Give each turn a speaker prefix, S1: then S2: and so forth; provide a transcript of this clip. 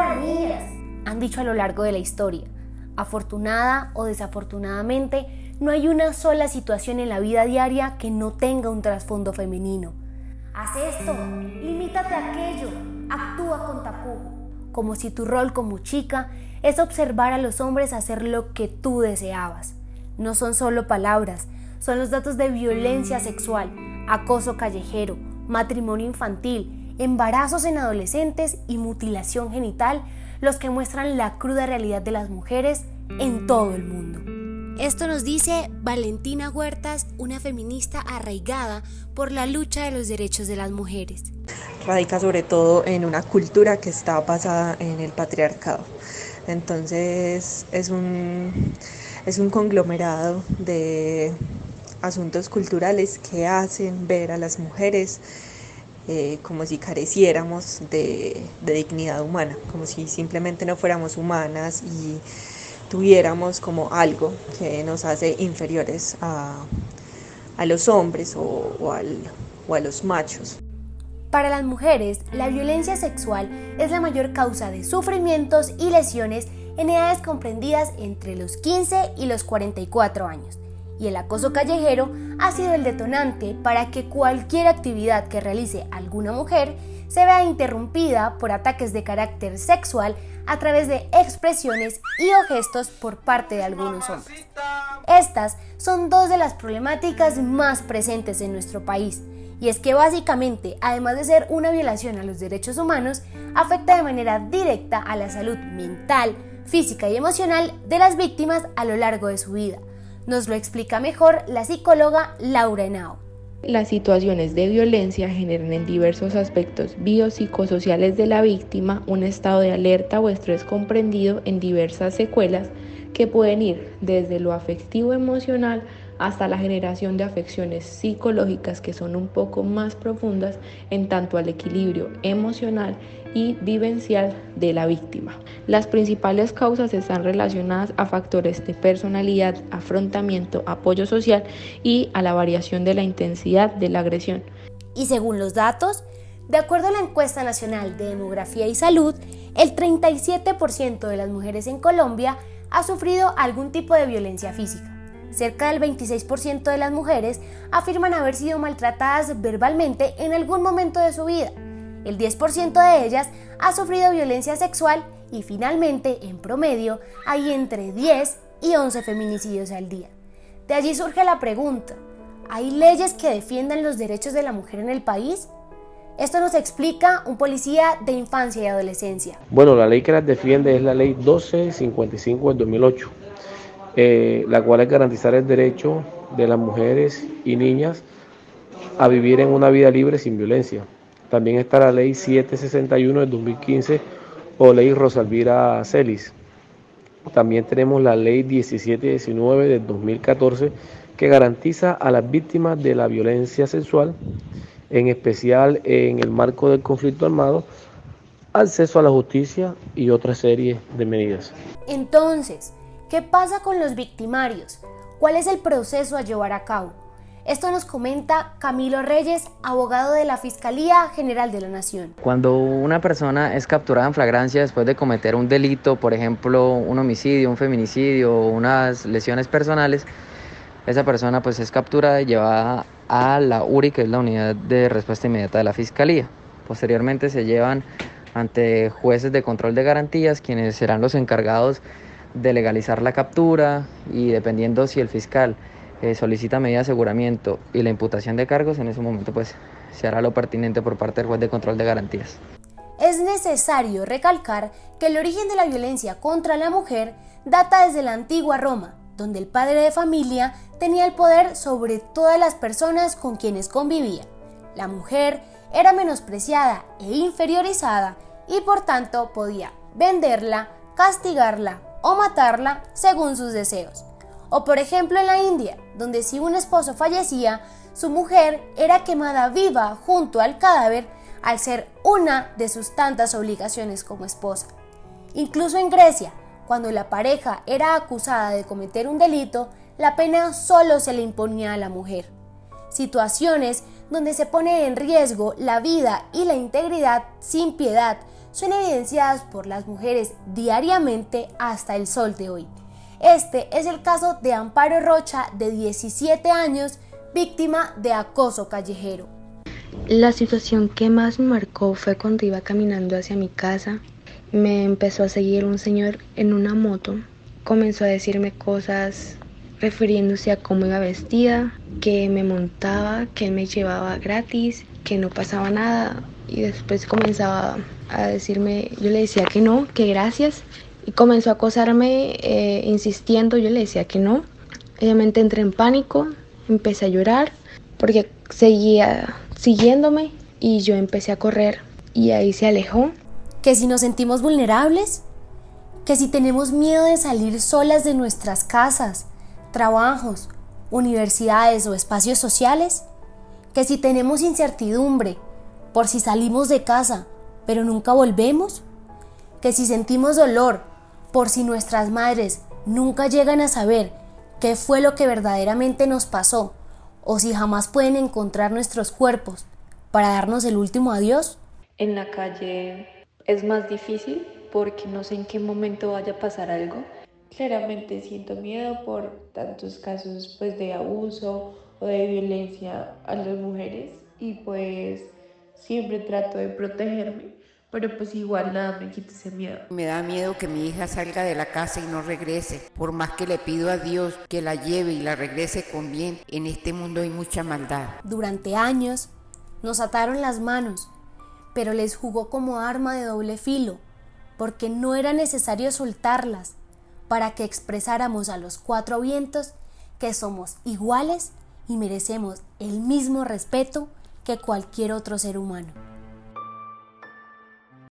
S1: han dicho a lo largo de la historia. Afortunada o desafortunadamente, no hay una sola situación en la vida diaria que no tenga un trasfondo femenino. Haz esto, limítate a aquello, actúa con tapujo, como si tu rol como chica es observar a los hombres hacer lo que tú deseabas. No son solo palabras, son los datos de violencia sexual, acoso callejero, matrimonio infantil, embarazos en adolescentes y mutilación genital los que muestran la cruda realidad de las mujeres en todo el mundo. Esto nos dice Valentina Huertas, una feminista arraigada por la lucha de los derechos de las mujeres.
S2: Radica sobre todo en una cultura que está basada en el patriarcado. Entonces es un, es un conglomerado de asuntos culturales que hacen ver a las mujeres eh, como si careciéramos de, dignidad humana, como si simplemente no fuéramos humanas y tuviéramos como algo que nos hace inferiores a, los hombres o, o a los machos.
S1: Para las mujeres, la violencia sexual es la mayor causa de sufrimientos y lesiones en edades comprendidas entre los 15 y los 44 años y el acoso callejero ha sido el detonante para que cualquier actividad que realice alguna mujer se vea interrumpida por ataques de carácter sexual a través de expresiones y o gestos por parte de algunos hombres. Estas son dos de las problemáticas más presentes en nuestro país, y es que básicamente, además de ser una violación a los derechos humanos, afecta de manera directa a la salud mental, física y emocional de las víctimas a lo largo de su vida, nos lo explica mejor la psicóloga Laura Henao.
S3: Las situaciones de violencia generan en diversos aspectos biopsicosociales de la víctima un estado de alerta o estrés comprendido en diversas secuelas que pueden ir desde lo afectivo emocional hasta la generación de afecciones psicológicas que son un poco más profundas en tanto al equilibrio emocional y vivencial de la víctima. Las principales causas están relacionadas a factores de personalidad, afrontamiento, apoyo social y a la variación de la intensidad de la agresión.
S1: Y según los datos, de acuerdo a la encuesta nacional de demografía y salud, el 37% de las mujeres en Colombia ha sufrido algún tipo de violencia física. Cerca del 26% de las mujeres afirman haber sido maltratadas verbalmente en algún momento de su vida. El 10% de ellas ha sufrido violencia sexual y finalmente, en promedio, hay entre 10 y 11 feminicidios al día. De allí surge la pregunta, ¿hay leyes que defiendan los derechos de la mujer en el país? Esto nos explica un policía de infancia y adolescencia.
S4: Bueno, la ley que las defiende es la ley 1255 del 2008 eh, la cual es garantizar el derecho de las mujeres y niñas a vivir en una vida libre sin violencia. También está la ley 761 del 2015 o ley Rosalvira Celis. También tenemos la ley 1719 del 2014 que garantiza a las víctimas de la violencia sexual, en especial en el marco del conflicto armado, acceso a la justicia y otra serie de medidas.
S1: Entonces, ¿Qué pasa con los victimarios? ¿Cuál es el proceso a llevar a cabo? Esto nos comenta Camilo Reyes, abogado de la Fiscalía General de la Nación.
S5: Cuando una persona es capturada en flagrancia después de cometer un delito, por ejemplo, un homicidio, un feminicidio o unas lesiones personales, esa persona pues es capturada y llevada a la URI, que es la unidad de respuesta inmediata de la Fiscalía. Posteriormente se llevan ante jueces de control de garantías, quienes serán los encargados de legalizar la captura y dependiendo si el fiscal eh, solicita medida de aseguramiento y la imputación de cargos, en ese momento pues se hará lo pertinente por parte del juez de control de garantías.
S1: Es necesario recalcar que el origen de la violencia contra la mujer data desde la antigua Roma, donde el padre de familia tenía el poder sobre todas las personas con quienes convivía. La mujer era menospreciada e inferiorizada y por tanto podía venderla, castigarla o matarla según sus deseos. O por ejemplo en la India, donde si un esposo fallecía, su mujer era quemada viva junto al cadáver al ser una de sus tantas obligaciones como esposa. Incluso en Grecia, cuando la pareja era acusada de cometer un delito, la pena solo se le imponía a la mujer. Situaciones donde se pone en riesgo la vida y la integridad sin piedad son evidenciadas por las mujeres diariamente hasta el sol de hoy. Este es el caso de Amparo Rocha, de 17 años, víctima de acoso callejero.
S6: La situación que más me marcó fue cuando iba caminando hacia mi casa. Me empezó a seguir un señor en una moto. Comenzó a decirme cosas refiriéndose a cómo iba vestida, que me montaba, que me llevaba gratis, que no pasaba nada. Y después comenzaba a decirme, yo le decía que no, que gracias. Y comenzó a acosarme eh, insistiendo, yo le decía que no. Obviamente entré en pánico, empecé a llorar porque seguía siguiéndome y yo empecé a correr y ahí se alejó.
S1: Que si nos sentimos vulnerables, que si tenemos miedo de salir solas de nuestras casas, trabajos, universidades o espacios sociales, que si tenemos incertidumbre por si salimos de casa pero nunca volvemos, que si sentimos dolor por si nuestras madres nunca llegan a saber qué fue lo que verdaderamente nos pasó, o si jamás pueden encontrar nuestros cuerpos para darnos el último adiós.
S3: En la calle es más difícil porque no sé en qué momento vaya a pasar algo. Claramente siento miedo por tantos casos pues de abuso o de violencia a las mujeres y pues siempre trato de protegerme pero pues igual nada me quita ese miedo.
S7: Me da miedo que mi hija salga de la casa y no regrese. Por más que le pido a Dios que la lleve y la regrese con bien, en este mundo hay mucha maldad.
S1: Durante años nos ataron las manos, pero les jugó como arma de doble filo, porque no era necesario soltarlas para que expresáramos a los cuatro vientos que somos iguales y merecemos el mismo respeto que cualquier otro ser humano.